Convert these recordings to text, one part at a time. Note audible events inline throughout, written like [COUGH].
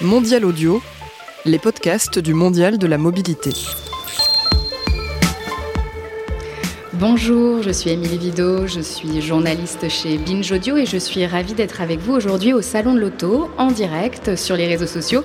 Mondial Audio, les podcasts du Mondial de la mobilité. Bonjour, je suis Émilie Vido, je suis journaliste chez Binge Audio et je suis ravie d'être avec vous aujourd'hui au Salon de l'Auto, en direct sur les réseaux sociaux,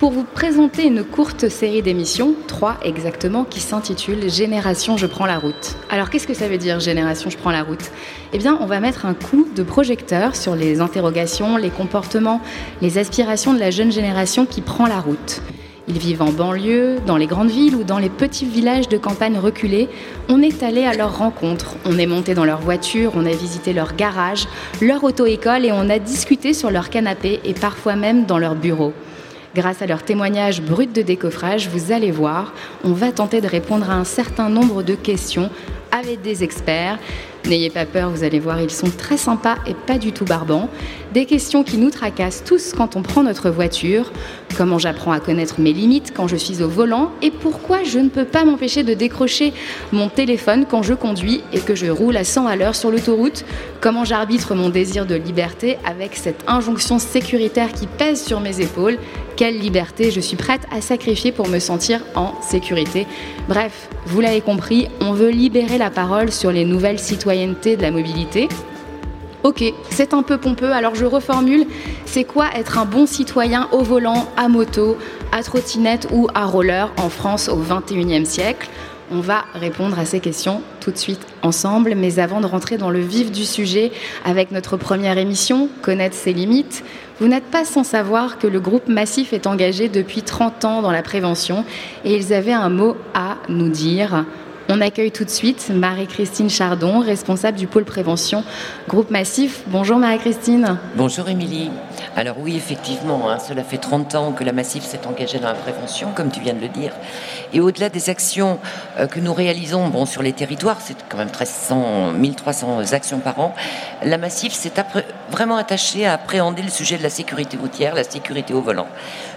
pour vous présenter une courte série d'émissions, trois exactement, qui s'intitule Génération Je prends la route. Alors qu'est-ce que ça veut dire Génération Je prends la route? Eh bien, on va mettre un coup de projecteur sur les interrogations, les comportements, les aspirations de la jeune génération qui prend la route. Ils vivent en banlieue, dans les grandes villes ou dans les petits villages de campagne reculés. On est allé à leur rencontre, on est monté dans leur voiture, on a visité leur garage, leur auto-école et on a discuté sur leur canapé et parfois même dans leur bureau. Grâce à leurs témoignages bruts de décoffrage, vous allez voir, on va tenter de répondre à un certain nombre de questions avec des experts. N'ayez pas peur, vous allez voir, ils sont très sympas et pas du tout barbants. Des questions qui nous tracassent tous quand on prend notre voiture. Comment j'apprends à connaître mes limites quand je suis au volant et pourquoi je ne peux pas m'empêcher de décrocher mon téléphone quand je conduis et que je roule à 100 à l'heure sur l'autoroute? Comment j'arbitre mon désir de liberté avec cette injonction sécuritaire qui pèse sur mes épaules? Quelle liberté je suis prête à sacrifier pour me sentir en sécurité? Bref, vous l'avez compris, on veut libérer la parole sur les nouvelles de la mobilité. Ok, c'est un peu pompeux, alors je reformule. C'est quoi être un bon citoyen au volant, à moto, à trottinette ou à roller en France au 21e siècle? On va répondre à ces questions tout de suite ensemble, mais avant de rentrer dans le vif du sujet avec notre première émission, Connaître ses limites, vous n'êtes pas sans savoir que le groupe Massif est engagé depuis 30 ans dans la prévention et ils avaient un mot à nous dire. On accueille tout de suite Marie-Christine Chardon, responsable du pôle prévention Groupe Massif. Bonjour Marie-Christine. Bonjour Émilie. Alors oui, effectivement, hein, cela fait 30 ans que la Massif s'est engagée dans la prévention, comme tu viens de le dire. Et au-delà des actions euh, que nous réalisons sur les territoires, c'est quand même 1300, 1300 actions par an, la Massif s'est vraiment attachée à appréhender le sujet de la sécurité routière, la sécurité au volant,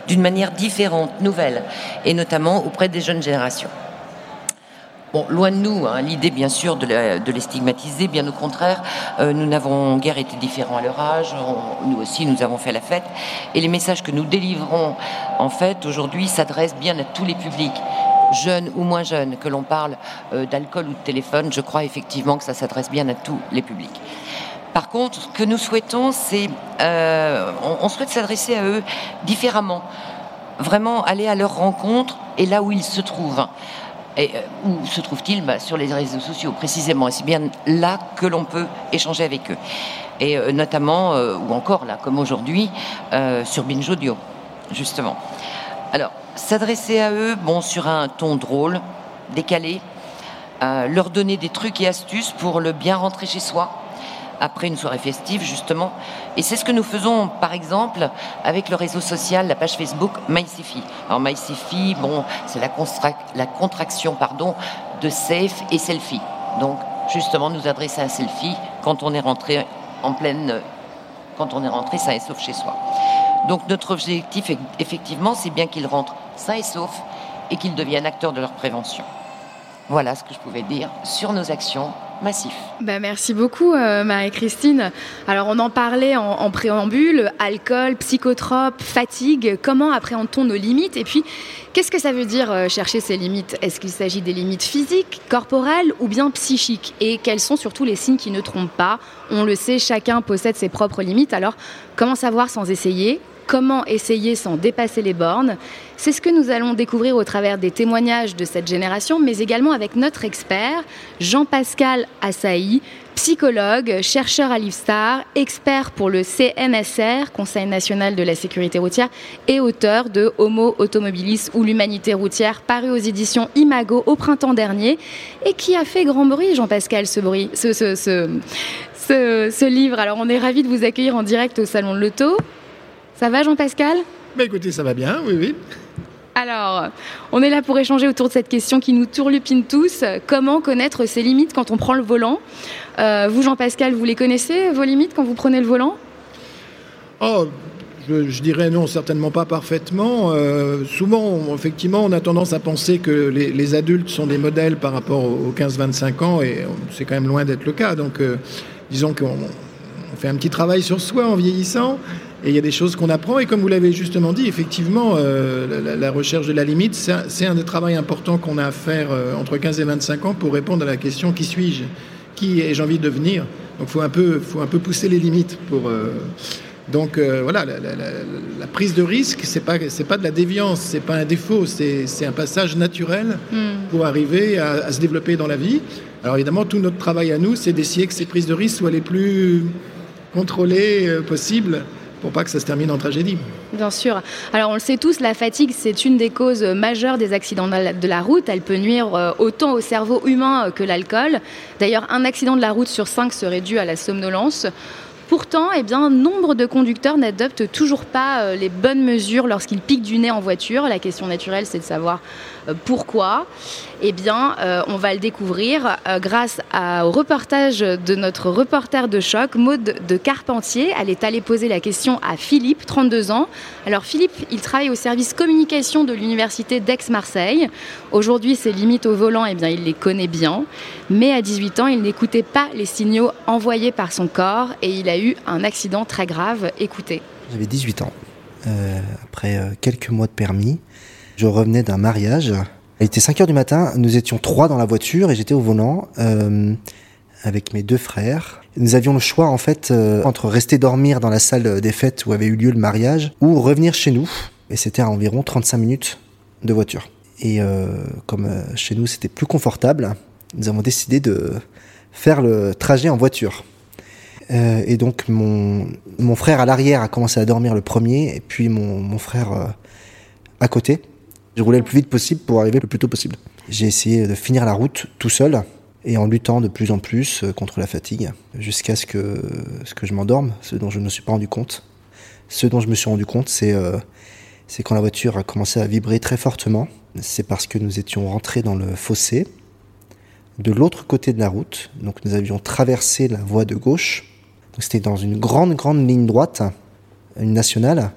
d'une manière différente, nouvelle, et notamment auprès des jeunes générations. Loin de nous, hein, l'idée bien sûr de, les stigmatiser, bien au contraire, euh, nous n'avons guère été différents à leur âge, nous aussi nous avons fait la fête, et les messages que nous délivrons en fait aujourd'hui s'adressent bien à tous les publics jeunes ou moins jeunes, que l'on parle euh, d'alcool ou de téléphone, je crois effectivement que ça s'adresse bien à tous les publics. Par contre, ce que nous souhaitons, c'est, euh, on, souhaite s'adresser à eux différemment, vraiment aller à leur rencontre et là où ils se trouvent. Et euh, où se trouve-t-il bah, Sur les réseaux sociaux, précisément. Et c'est bien là que l'on peut échanger avec eux. Et euh, notamment, euh, ou encore là, comme aujourd'hui, sur Binge Audio, justement. Alors, s'adresser à eux, bon, sur un ton drôle, décalé, leur donner des trucs et astuces pour le bien rentrer chez soi, après une soirée festive, justement. Et c'est ce que nous faisons, par exemple, avec le réseau social, la page Facebook MySefi. Alors MySefi, bon, c'est la, la, contraction pardon, de safe et selfie. Donc, justement, nous adresser un selfie quand on est rentré en pleine, quand on est rentré sain et sauf chez soi. Donc, notre objectif, effectivement, c'est bien qu'ils rentrent sains et saufs et qu'ils deviennent acteurs de leur prévention. Voilà ce que je pouvais dire sur nos actions Bah, merci beaucoup euh, Marie-Christine. Alors on en parlait en, préambule, alcool, psychotrope, fatigue, comment appréhende-t-on nos limites? Et puis qu'est-ce que ça veut dire euh, chercher ces limites? Est-ce qu'il s'agit des limites physiques, corporelles ou bien psychiques? Et quels sont surtout les signes qui ne trompent pas? On le sait, chacun possède ses propres limites, alors comment savoir sans essayer? Comment essayer sans dépasser les bornes C'est ce que nous allons découvrir au travers des témoignages de cette génération, mais également avec notre expert, Jean-Pascal Assaï, psychologue, chercheur à l'IFSTAR, expert pour le CNSR, Conseil national de la sécurité routière, et auteur de Homo automobilis ou l'humanité routière, paru aux éditions Imago au printemps dernier, et qui a fait grand bruit, Jean-Pascal, ce, ce, ce, livre. Alors on est ravis de vous accueillir en direct au Salon de l'Auto. Ça va Jean-Pascal? Bah Écoutez, ça va bien, oui, oui. Alors, on est là pour échanger autour de cette question qui nous tourlupine tous. Comment connaître ses limites quand on prend le volant? Euh, Vous, Jean-Pascal, vous les connaissez, vos limites, quand vous prenez le volant? Oh, je, dirais non, certainement pas parfaitement. Euh, souvent, effectivement, on a tendance à penser que les, adultes sont des modèles par rapport aux 15-25 ans, et c'est quand même loin d'être le cas. Donc, euh, disons qu'on fait un petit travail sur soi en vieillissant. Et il y a des choses qu'on apprend. Et comme vous l'avez justement dit, effectivement, euh, la, recherche de la limite, c'est un, des travaux importants qu'on a à faire euh, entre 15 et 25 ans pour répondre à la question qui suis-je? Qui ai-je envie de devenir? Donc il faut, un peu, faut un peu pousser les limites pour. Euh, donc voilà, la, prise de risque, c'est pas c'est pas de la déviance, c'est pas un défaut, c'est un passage naturel hmm. pour arriver à, à, se développer dans la vie. Alors évidemment, tout notre travail à nous, c'est d'essayer que ces prises de risque soient les plus contrôlées possibles pour pas que ça se termine en tragédie. Bien sûr. Alors on le sait tous, la fatigue, c'est une des causes majeures des accidents de la route. Elle peut nuire euh, autant au cerveau humain que l'alcool. D'ailleurs, un accident de la route sur cinq serait dû à la somnolence. Pourtant, eh nombre de conducteurs n'adoptent toujours pas euh, les bonnes mesures lorsqu'ils piquent du nez en voiture. La question naturelle, c'est de savoir euh, pourquoi Eh bien, euh, on va le découvrir grâce au reportage de notre reporter de choc, Maude de Carpentier. Elle est allée poser la question à Philippe, 32 ans. Alors Philippe, il travaille au service communication de l'université d'Aix-Marseille. Aujourd'hui, ses limites au volant, eh bien, il les connaît bien. Mais à 18 ans, il n'écoutait pas les signaux envoyés par son corps eu un accident très grave. Écoutez. J'avais 18 ans. après quelques mois de permis, je revenais d'un mariage. Il était 5 heures du matin, nous étions trois dans la voiture et j'étais au volant euh, avec mes deux frères. Nous avions le choix en fait euh, entre rester dormir dans la salle des fêtes où avait eu lieu le mariage ou revenir chez nous. Et c'était à environ 35 minutes de voiture. Et euh, comme chez nous c'était plus confortable, nous avons décidé de faire le trajet en voiture. Et donc mon, mon frère à l'arrière a commencé à dormir le premier et puis mon, mon frère à côté. Je roulais le plus vite possible pour arriver le plus tôt possible. J'ai essayé de finir la route tout seul et en luttant de plus en plus euh, contre la fatigue jusqu'à ce que, ce que je m'endorme, ce dont je ne me suis pas rendu compte. Ce dont je me suis rendu compte, c'est euh, quand la voiture a commencé à vibrer très fortement. C'est parce que nous étions rentrés dans le fossé de l'autre côté de la route. Donc nous avions traversé la voie de gauche. C'était dans une grande, grande ligne droite, une nationale.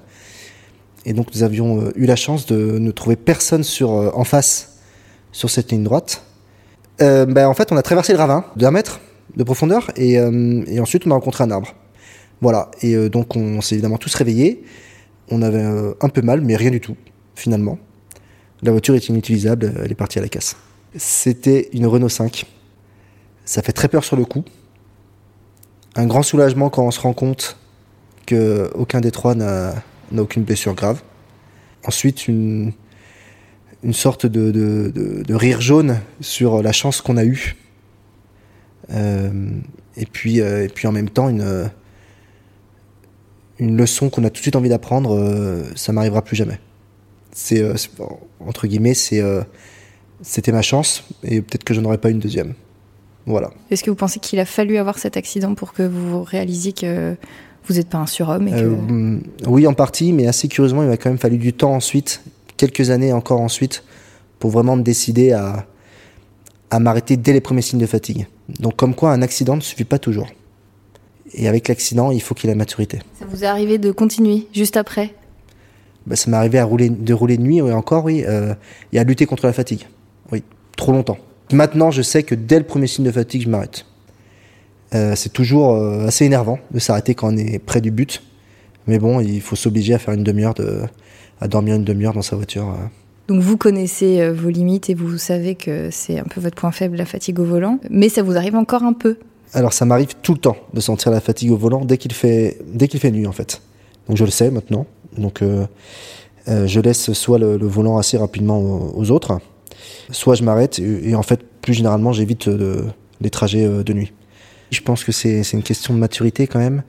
Et donc nous avions euh, eu la chance de ne trouver personne euh, en face sur cette ligne droite. Euh, ben, en fait, on a traversé le ravin d'un mètre de profondeur et, et, ensuite on a rencontré un arbre. Voilà. Et donc on, s'est évidemment tous réveillés. On avait un peu mal, mais rien du tout, finalement. La voiture est inutilisable, elle est partie à la casse. C'était une Renault 5. Ça fait très peur sur le coup. Un grand soulagement quand on se rend compte qu'aucun des trois n'a aucune blessure grave. Ensuite, une, sorte de, rire jaune sur la chance qu'on a eue. Euh, et, puis, euh, et puis en même temps, une, leçon qu'on a tout de suite envie d'apprendre, euh, ça m'arrivera plus jamais. Entre guillemets, c'était ma chance et peut-être que je n'aurais pas une deuxième. Voilà. Est-ce que vous pensez qu'il a fallu avoir cet accident pour que vous réalisiez que vous n'êtes pas un surhomme euh, Oui, en partie, mais assez curieusement, il m'a quand même fallu du temps ensuite, quelques années encore ensuite, pour vraiment me décider à, à m'arrêter dès les premiers signes de fatigue. Donc comme quoi, un accident ne suffit pas toujours. Et avec l'accident, il faut qu'il ait la maturité. Ça vous est arrivé de continuer juste après? Bah, Ça m'est arrivé à rouler, de rouler de nuit, oui, encore, oui, euh, et à lutter contre la fatigue. Oui, trop longtemps. Maintenant, je sais que dès le premier signe de fatigue, je m'arrête. Euh, c'est toujours euh, assez énervant de s'arrêter quand on est près du but. Mais bon, il faut s'obliger à faire une demi-heure, de, à dormir une demi-heure dans sa voiture. Euh. Donc vous connaissez vos limites et vous savez que c'est un peu votre point faible, la fatigue au volant. Mais ça vous arrive encore un peu Alors ça m'arrive tout le temps de sentir la fatigue au volant dès qu'il fait, dès qu'il fait nuit en fait. Donc je le sais maintenant. Donc je laisse soit le, volant assez rapidement aux, autres, soit je m'arrête et, en fait plus généralement j'évite les trajets de nuit. Je pense que c'est une question de maturité quand même.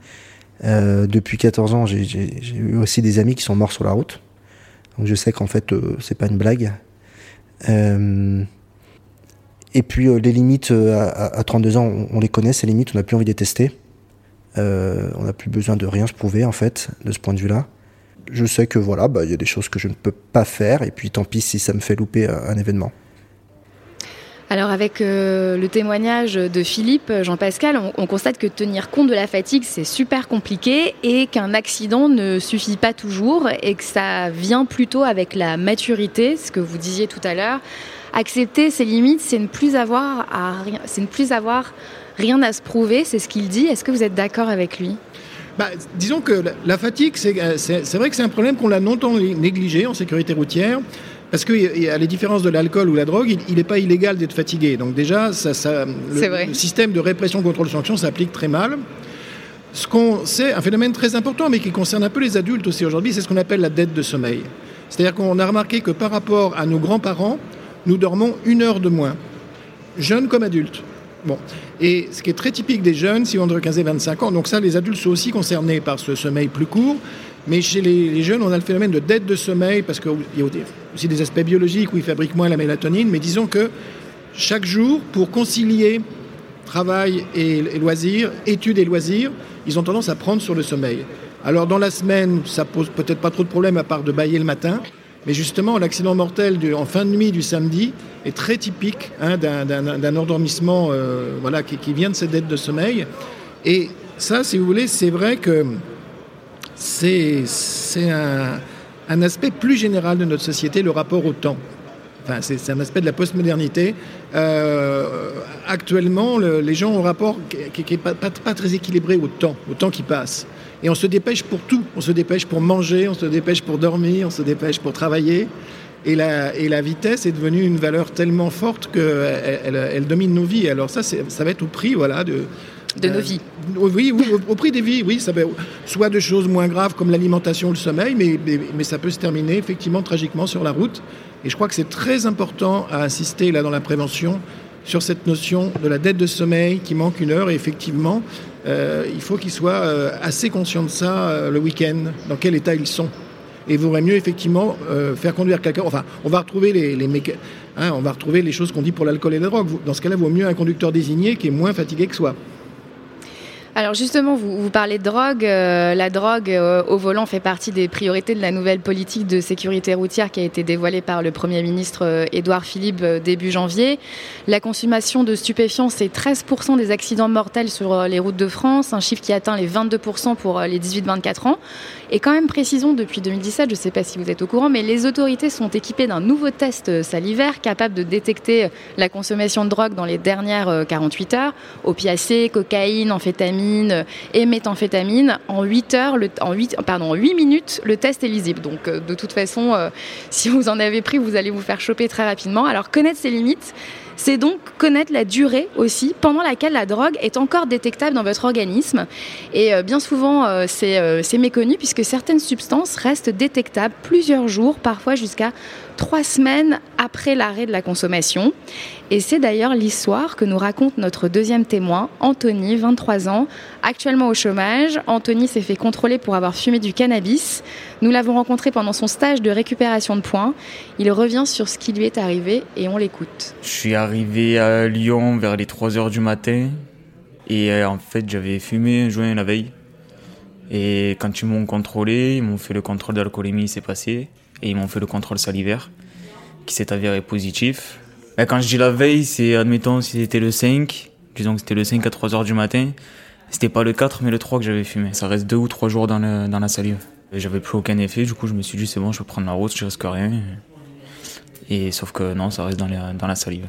Euh, depuis 14 ans, j'ai eu aussi des amis qui sont morts sur la route. Donc je sais qu'en fait, euh, c'est pas une blague. Euh, et puis les limites à, 32 ans, on, les connaît, ces limites, on n'a plus envie de les tester. on n'a plus besoin de rien se prouver en fait, de ce point de vue-là. Je sais que voilà, bah, il y a des choses que je ne peux pas faire, et puis tant pis si ça me fait louper un événement. Alors avec euh, le témoignage de Philippe, Jean-Pascal, on, constate que tenir compte de la fatigue, c'est super compliqué et qu'un accident ne suffit pas toujours et que ça vient plutôt avec la maturité, ce que vous disiez tout à l'heure. Accepter ses limites, c'est ne plus avoir à c'est ne plus avoir rien à se prouver, c'est ce qu'il dit. Est-ce que vous êtes d'accord avec lui? Bah, disons que la fatigue, c'est vrai que c'est un problème qu'on a longtemps négligé en sécurité routière. Parce que a les différences de l'alcool ou la drogue, il n'est pas illégal d'être fatigué. Donc déjà, ça, ça le, système de répression contrôle sanction s'applique très mal. Ce qu'on sait, un phénomène très important, mais qui concerne un peu les adultes aussi aujourd'hui, c'est ce qu'on appelle la dette de sommeil. C'est-à-dire qu'on a remarqué que par rapport à nos grands-parents, nous dormons une heure de moins, jeunes comme adultes. Bon. Et ce qui est très typique des jeunes, si on entre 15 et 25 ans, donc ça, les adultes sont aussi concernés par ce sommeil plus court, mais chez les, jeunes, on a le phénomène de dette de sommeil, parce qu'il y a aussi des aspects biologiques où ils fabriquent moins la mélatonine, mais disons que chaque jour, pour concilier travail et, loisirs, études et loisirs, ils ont tendance à prendre sur le sommeil. Alors dans la semaine, ça pose peut-être pas trop de problèmes à part de bailler le matin, mais justement, l'accident mortel en fin de nuit du samedi est très typique hein, d'un endormissement euh, voilà, qui, vient de cette dette de sommeil. Et ça, si vous voulez, c'est vrai que c'est un, aspect plus général de notre société, le rapport au temps. Enfin, c'est un aspect de la postmodernité. Euh, actuellement, les gens ont un rapport qui n'est pas, très équilibré au temps, au temps qui passe. Et on se dépêche pour tout. On se dépêche pour manger, on se dépêche pour dormir, on se dépêche pour travailler. Et la, et la vitesse est devenue une valeur tellement forte qu'elle elle, domine nos vies. Alors ça, ça va être au prix voilà, de, de nos vies. Oui, au, prix des vies, oui. Ça va, soit de choses moins graves comme l'alimentation, le sommeil, mais, mais, ça peut se terminer effectivement tragiquement sur la route. Et je crois que c'est très important à insister là dans la prévention sur cette notion de la dette de sommeil qui manque une heure. Et effectivement, euh, il faut qu'ils soient euh, assez conscients de ça euh, le week-end, dans quel état ils sont. Et il vaudrait mieux effectivement faire conduire quelqu'un. Enfin, on va retrouver les, hein, on va retrouver les choses qu'on dit pour l'alcool et la drogue. Dans ce cas-là, vaut mieux un conducteur désigné qui est moins fatigué que soi. Alors justement, vous, vous parlez de drogue. Euh, la drogue euh, au volant fait partie des priorités de la nouvelle politique de sécurité routière qui a été dévoilée par le Premier ministre euh, Édouard Philippe début janvier. La consommation de stupéfiants, c'est 13% des accidents mortels sur les routes de France, un chiffre qui atteint les 22% pour les 18-24 ans. Et quand même, précisons, depuis 2017, je ne sais pas si vous êtes au courant, mais les autorités sont équipées d'un nouveau test salivaire capable de détecter la consommation de drogue dans les dernières 48 heures. Opiacés, cocaïne, amphétamine et méthamphétamine. En 8 heures, en 8, pardon, 8 minutes, le test est lisible. Donc, euh, de toute façon, euh, [LAUGHS] si vous en avez pris, vous allez vous faire choper très rapidement. Alors, connaître ses limites, c'est donc connaître la durée aussi pendant laquelle la drogue est encore détectable dans votre organisme. Et euh, bien souvent, c'est méconnu puisque certaines substances restent détectables plusieurs jours, parfois jusqu'à trois semaines après l'arrêt de la consommation. Et c'est d'ailleurs l'histoire que nous raconte notre deuxième témoin, Anthony, 23 ans, actuellement au chômage. Anthony s'est fait contrôler pour avoir fumé du cannabis. Nous l'avons rencontré pendant son stage de récupération de points. Il revient sur ce qui lui est arrivé et on l'écoute. Je suis arrivé à Lyon vers les 3 heures du matin et euh, en fait j'avais fumé un joint la veille. Et quand ils m'ont contrôlé, ils m'ont fait le contrôle d'alcoolémie, c'est passé et ils m'ont fait le contrôle salivaire qui s'est avéré positif. Et quand je dis la veille, c'est admettons si c'était le 5, disons que c'était le 5 à 3 heures du matin, c'était pas le 4 mais le 3 que j'avais fumé. Ça reste 2 ou 3 jours dans, le, dans la salive. J'avais plus aucun effet, du coup je me suis dit c'est bon, je vais prendre la route, je risque rien. Et sauf que non, ça reste dans, dans la salive.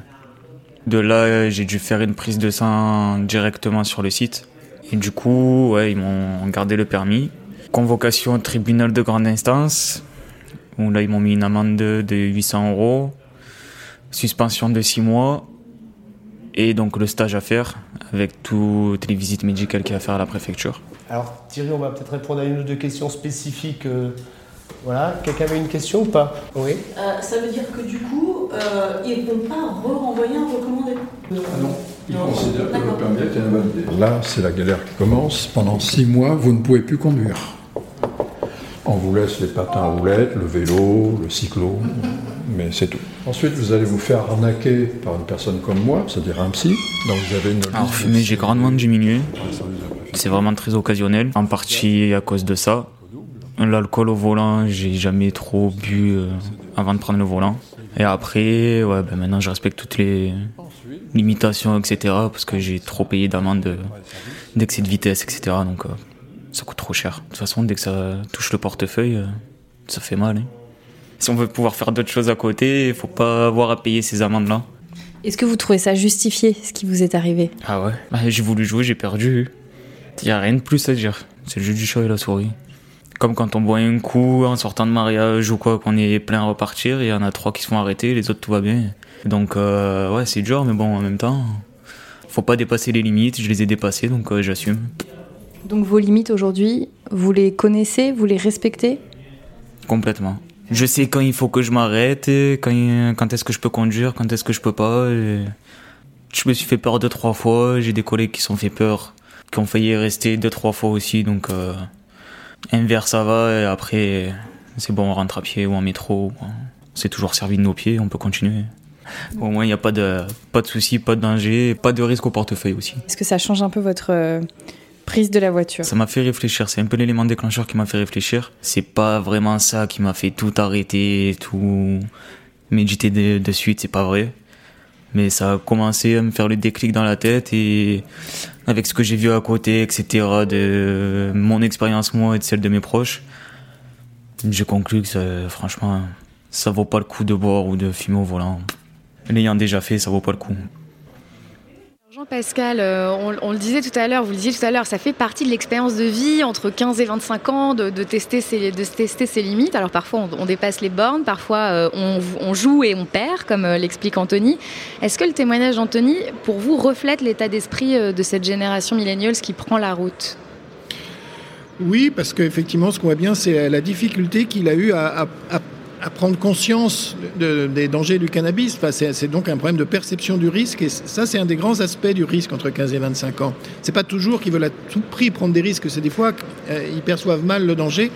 De là, j'ai dû faire une prise de sang directement sur le site. Et du coup, ouais, ils m'ont gardé le permis. Convocation au tribunal de grande instance là, ils m'ont mis une amende de, 800 euros, suspension de 6 mois, et donc le stage à faire avec toutes les visites médicales qu'il y a à faire à la préfecture. Alors Thierry, on va peut-être répondre à une ou deux questions spécifiques. Euh, voilà, quelqu'un avait une question ou pas? Oui. Euh, ça veut dire que du coup, euh, ils ne vont pas renvoyer un recommandé? Ah Non, ils considèrent que le permis est invalidé. Là, c'est la galère qui commence. Pendant six mois, vous ne pouvez plus conduire. On vous laisse les patins à roulettes, le vélo, le cyclo, mais c'est tout. Ensuite, vous allez vous faire arnaquer par une personne comme moi, c'est-à-dire un psy. Donc vous avez une. Alors fumer, j'ai grandement diminué. C'est vraiment très occasionnel, en partie à cause de ça. L'alcool au volant, j'ai jamais trop bu euh, avant de prendre le volant. Et après, ouais, ben maintenant je respecte toutes les limitations, etc. Parce que j'ai trop payé d'amende d'excès de vitesse, etc. Donc euh, ça coûte trop cher. De toute façon, dès que ça touche le portefeuille, euh, ça fait mal. Hein. Si on veut pouvoir faire d'autres choses à côté, il faut pas avoir à payer ces amendes-là. Est-ce que vous trouvez ça justifié, ce qui vous est arrivé? Ah ouais bah, J'ai voulu jouer, j'ai perdu. Il n'y a rien de plus à dire. C'est le jeu du chat et la souris. Comme quand on boit un coup en sortant de mariage ou quoi, qu'on est plein à repartir, il y en a trois qui se font arrêter, les autres tout va bien. Donc euh, ouais, c'est dur, mais bon, en même temps, faut pas dépasser les limites. Je les ai dépassées, donc euh, j'assume. Donc vos limites aujourd'hui, vous les connaissez, vous les respectez Complètement. Je sais quand il faut que je m'arrête, quand, quand est-ce que je peux conduire, quand est-ce que je peux pas. Je me suis fait peur deux, trois fois. J'ai des collègues qui sont fait peur, qui ont failli rester deux, trois fois aussi. Donc, euh, un verre, ça va. Et après, c'est bon, on rentre à pied ou en métro. On s'est toujours servi de nos pieds, on peut continuer. Au moins, il n'y a pas de, pas de soucis, pas de danger, pas de risque au portefeuille aussi. Est-ce que ça change un peu votre euh, Ça m'a fait réfléchir. C'est un peu l'élément déclencheur qui m'a fait réfléchir. C'est pas vraiment ça qui m'a fait tout arrêter, tout méditer de, de suite. C'est pas vrai. Mais ça a commencé à me faire le déclic dans la tête et avec ce que j'ai vu à côté, etc., de mon expérience moi et de celle de mes proches, j'ai conclu que franchement, ça vaut pas le coup de boire ou de fumer au volant. L'ayant déjà fait, ça vaut pas le coup. Jean-Pascal, euh, on, le disait tout à l'heure, vous le disiez tout à l'heure, ça fait partie de l'expérience de vie entre 15 et 25 ans de, tester, ses, de tester ses limites. Alors parfois on, dépasse les bornes, parfois euh, on, joue et on perd, comme euh, l'explique Anthony. Est-ce que le témoignage d'Anthony, pour vous, reflète l'état d'esprit de cette génération millennials qui prend la route? Oui, parce qu'effectivement, ce qu'on voit bien, c'est la difficulté qu'il a eu à prendre conscience des dangers du cannabis. Enfin, c'est donc un problème de perception du risque. Et ça, c'est un des grands aspects du risque entre 15 et 25 ans. C'est pas toujours qu'ils veulent à tout prix prendre des risques. C'est des fois qu'ils euh, perçoivent mal le danger.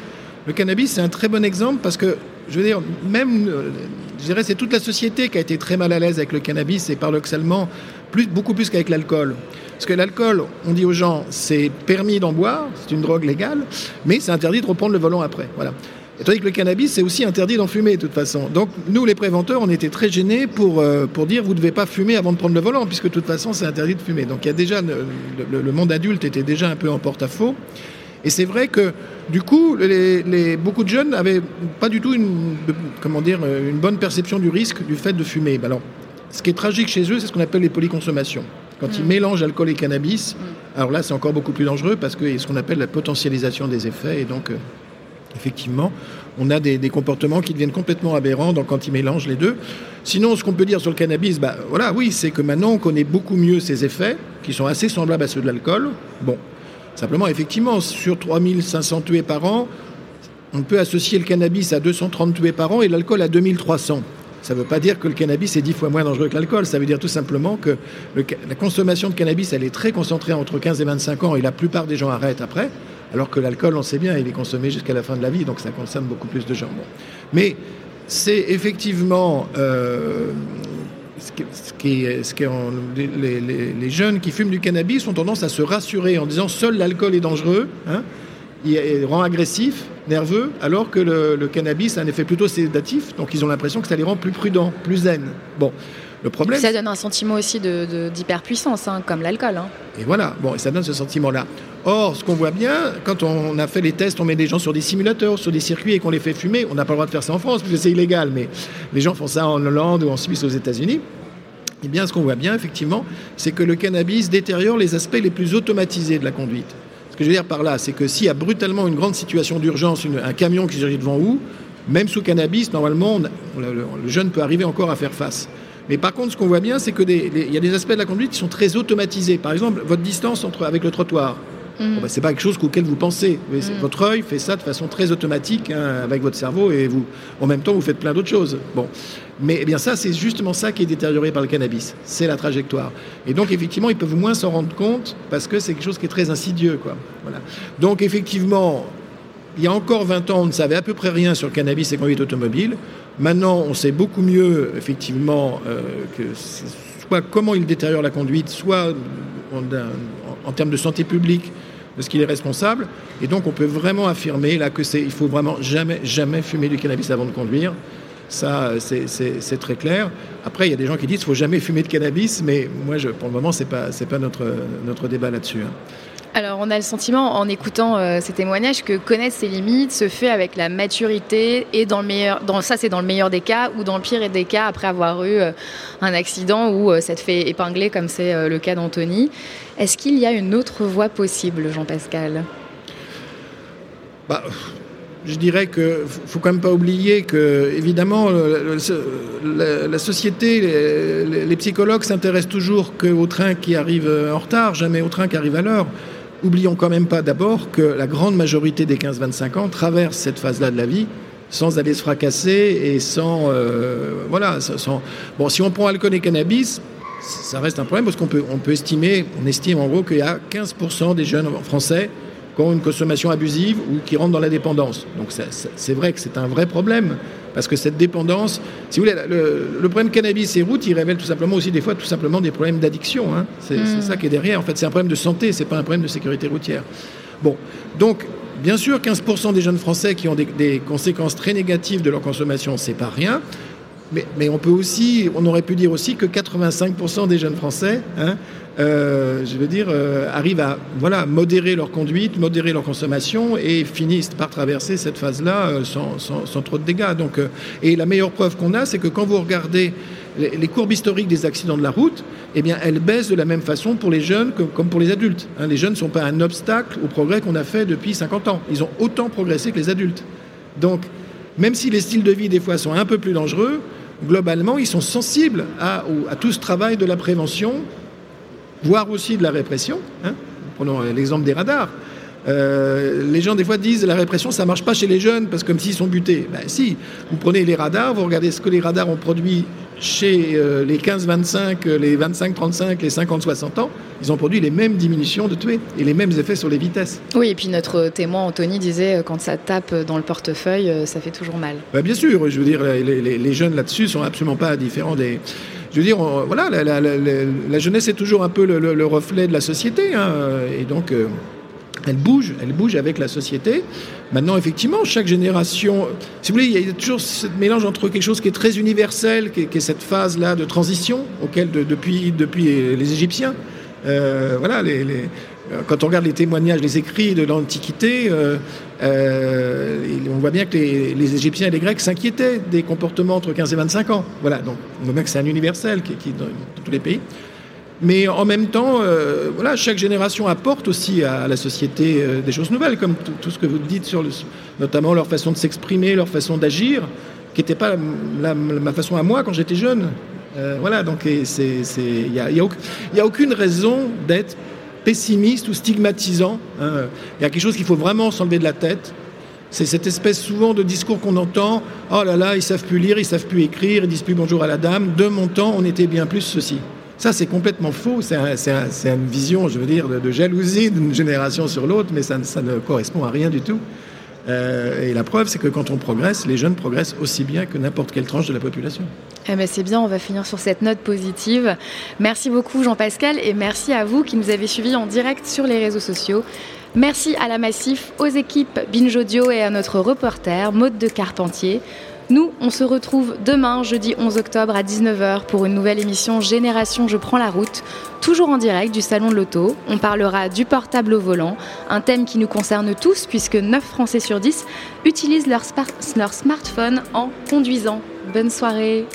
Le cannabis, c'est un très bon exemple parce que, je veux dire, même, euh, je dirais, c'est toute la société qui a été très mal à l'aise avec le cannabis et paradoxalement, plus, beaucoup plus qu'avec l'alcool. Parce que l'alcool, on dit aux gens, c'est permis d'en boire, c'est une drogue légale, mais c'est interdit de reprendre le volant après. Voilà. Et tandis que le cannabis, c'est aussi interdit d'en fumer de toute façon. Donc nous, les préventeurs, on était très gênés pour, euh, pour dire vous ne devez pas fumer avant de prendre le volant, puisque de toute façon, c'est interdit de fumer. Donc il y a déjà le, monde adulte était déjà un peu en porte-à-faux. Et c'est vrai que du coup, les, beaucoup de jeunes n'avaient pas du tout une, comment dire, une bonne perception du risque du fait de fumer. Alors, ce qui est tragique chez eux, c'est ce qu'on appelle les polyconsommations. Quand ils mm. mélangent alcool et cannabis, mm. alors là, c'est encore beaucoup plus dangereux parce que ce qu'on appelle la potentialisation des effets. Et donc, euh, effectivement, on a des, comportements qui deviennent complètement aberrants quand ils mélangent les deux. Sinon, ce qu'on peut dire sur le cannabis, bah, voilà, oui, c'est que maintenant on connaît beaucoup mieux ses effets, qui sont assez semblables à ceux de l'alcool. Bon, simplement, effectivement, sur 3500 tués par an, on peut associer le cannabis à 230 tués par an et l'alcool à 2300. Ça ne veut pas dire que le cannabis est dix fois moins dangereux que l'alcool. Ça veut dire tout simplement que la consommation de cannabis, elle est très concentrée entre 15 et 25 ans et la plupart des gens arrêtent après. Alors que l'alcool, on sait bien, il est consommé jusqu'à la fin de la vie, donc ça consomme beaucoup plus de gens. Mais c'est effectivement euh, ce qui, ce qui les, jeunes qui fument du cannabis ont tendance à se rassurer en disant seul l'alcool est dangereux, hein, il, rend agressif, nerveux, alors que le, le, cannabis a un effet plutôt sédatif, donc ils ont l'impression que ça les rend plus prudents, plus zen. Bon, problème. Ça donne un sentiment aussi d'hyperpuissance, de, hein, comme l'alcool. Hein. Et voilà, bon, ça donne ce sentiment-là. Or, ce qu'on voit bien, quand on a fait les tests, on met des gens sur des simulateurs, sur des circuits et qu'on les fait fumer, on n'a pas le droit de faire ça en France, parce que c'est illégal, mais les gens font ça en Hollande ou en Suisse, aux États-Unis. Eh bien, ce qu'on voit bien, effectivement, c'est que le cannabis détériore les aspects les plus automatisés de la conduite. Ce que je veux dire par là, c'est que s'il y a brutalement une grande situation d'urgence, un camion qui surgit devant vous, même sous cannabis, normalement, le jeune peut arriver encore à faire face. Mais par contre, ce qu'on voit bien, c'est qu'il y a des aspects de la conduite qui sont très automatisés. Par exemple, votre distance entre, avec le trottoir. Mm. Bah, c'est pas quelque chose auquel vous pensez. Mm. Votre œil fait ça de façon très automatique hein, avec votre cerveau et vous, en même temps, vous faites plein d'autres choses. Bon, mais eh bien ça, c'est justement ça qui est détérioré par le cannabis. C'est la trajectoire. Et donc effectivement, ils peuvent moins s'en rendre compte parce que c'est quelque chose qui est très insidieux, quoi. Voilà. Donc effectivement, il y a encore 20 ans, on ne savait à peu près rien sur le cannabis et conduite automobile. Maintenant, on sait beaucoup mieux, effectivement, euh, que soit comment il détériore la conduite, soit en, termes de santé publique, de ce qu'il est responsable. Et donc, on peut vraiment affirmer là que c'est, il faut vraiment jamais, jamais fumer du cannabis avant de conduire. Ça, c'est très clair. Après, il y a des gens qui disent qu'il ne faut jamais fumer de cannabis, mais moi, pour le moment, ce n'est pas, notre débat là-dessus. Hein. Alors, on a le sentiment, en écoutant euh, ces témoignages, que connaître ses limites se fait avec la maturité et dans le meilleur, ça c'est dans le meilleur des cas ou dans le pire des cas après avoir eu euh, un accident où euh, ça te fait épingler comme c'est le cas d'Anthony. Est-ce qu'il y a une autre voie possible, Jean-Pascal? Bah, je dirais que faut quand même pas oublier que évidemment la, société, les, psychologues s'intéressent toujours qu'au train qui arrive en retard, jamais au train qui arrive à l'heure. Oublions quand même pas d'abord que la grande majorité des 15-25 ans traversent cette phase-là de la vie sans aller se fracasser et sans euh, voilà sans, bon si on prend alcool et cannabis ça reste un problème parce qu'on peut on peut estimer on estime en gros qu'il y a 15% des jeunes français qui ont une consommation abusive ou qui rentrent dans la dépendance. Donc c'est vrai que c'est un vrai problème, parce que cette dépendance, si vous voulez, le, problème cannabis et route, il révèle tout simplement aussi des fois tout simplement des problèmes d'addiction. Hein. C'est mm. ça qui est derrière. En fait, c'est un problème de santé, c'est pas un problème de sécurité routière. Bon, donc bien sûr, 15% des jeunes Français qui ont des, des conséquences très négatives de leur consommation, c'est pas rien. Mais, on peut aussi, on aurait pu dire aussi que 85% des jeunes Français, hein, euh, je veux dire, euh, arrivent à voilà, modérer leur conduite, modérer leur consommation et finissent par traverser cette phase-là euh, sans, trop de dégâts. Donc, et la meilleure preuve qu'on a, c'est que quand vous regardez les, courbes historiques des accidents de la route, eh bien, elles baissent de la même façon pour les jeunes comme pour les adultes. Hein. les jeunes ne sont pas un obstacle au progrès qu'on a fait depuis 50 ans. Ils ont autant progressé que les adultes. Donc, même si les styles de vie, des fois, sont un peu plus dangereux, globalement, ils sont sensibles à, tout ce travail de la prévention, voire aussi de la répression. Hein. Prenons l'exemple des radars. Euh, les gens des fois disent la répression ça marche pas chez les jeunes parce que comme s'ils sont butés. Ben si, vous prenez les radars, vous regardez ce que les radars ont produit chez euh, les 15-25, euh, les 25-35, les 50-60 ans, ils ont produit les mêmes diminutions de tués et les mêmes effets sur les vitesses. Oui, et puis notre témoin Anthony disait quand ça tape dans le portefeuille, ça fait toujours mal. Ben bien sûr, je veux dire, les, jeunes là-dessus sont absolument pas différents des, je veux dire, voilà, la, jeunesse est toujours un peu le, reflet de la société, hein, et donc elle bouge, elle bouge avec la société. Maintenant, effectivement, chaque génération, si vous voulez, il y a toujours ce mélange entre quelque chose qui est très universel, qui est, cette phase-là de transition, auquel depuis, depuis les Égyptiens, euh, voilà, quand on regarde les témoignages, les écrits de l'Antiquité, euh, euh, on voit bien que les, Égyptiens et les Grecs s'inquiétaient des comportements entre 15 et 25 ans. Voilà, donc on voit bien que c'est un universel qui, qui dans tous les pays. Mais en même temps, euh, voilà, chaque génération apporte aussi à, la société euh, des choses nouvelles, comme tout ce que vous dites sur notamment leur façon de s'exprimer, leur façon d'agir, qui n'était pas ma façon à moi quand j'étais jeune. Euh, voilà, donc il n'y a, a, aucune raison d'être pessimiste ou stigmatisant. Hein. Il y a quelque chose qu'il faut vraiment s'enlever de la tête. C'est cette espèce souvent de discours qu'on entend. Oh là là, ils savent plus lire, ils savent plus écrire, ils disent plus bonjour à la dame. De mon temps, on était bien plus ceci. Ça, c'est complètement faux. C'est une vision, je veux dire, de, jalousie d'une génération sur l'autre, mais ça, ne correspond à rien du tout. Euh, et la preuve, c'est que quand on progresse, les jeunes progressent aussi bien que n'importe quelle tranche de la population. Eh ben c'est bien, on va finir sur cette note positive. Merci beaucoup Jean-Pascal et merci à vous qui nous avez suivis en direct sur les réseaux sociaux. Merci à la Massif, aux équipes Binge Audio et à notre reporter Maude de Carpentier. Nous, on se retrouve demain, jeudi 11 octobre à 19h pour une nouvelle émission Génération Je prends la route, toujours en direct du Salon de l'Auto. On parlera du portable au volant, un thème qui nous concerne tous puisque 9 Français sur 10 utilisent leur, leur smartphone en conduisant. Bonne soirée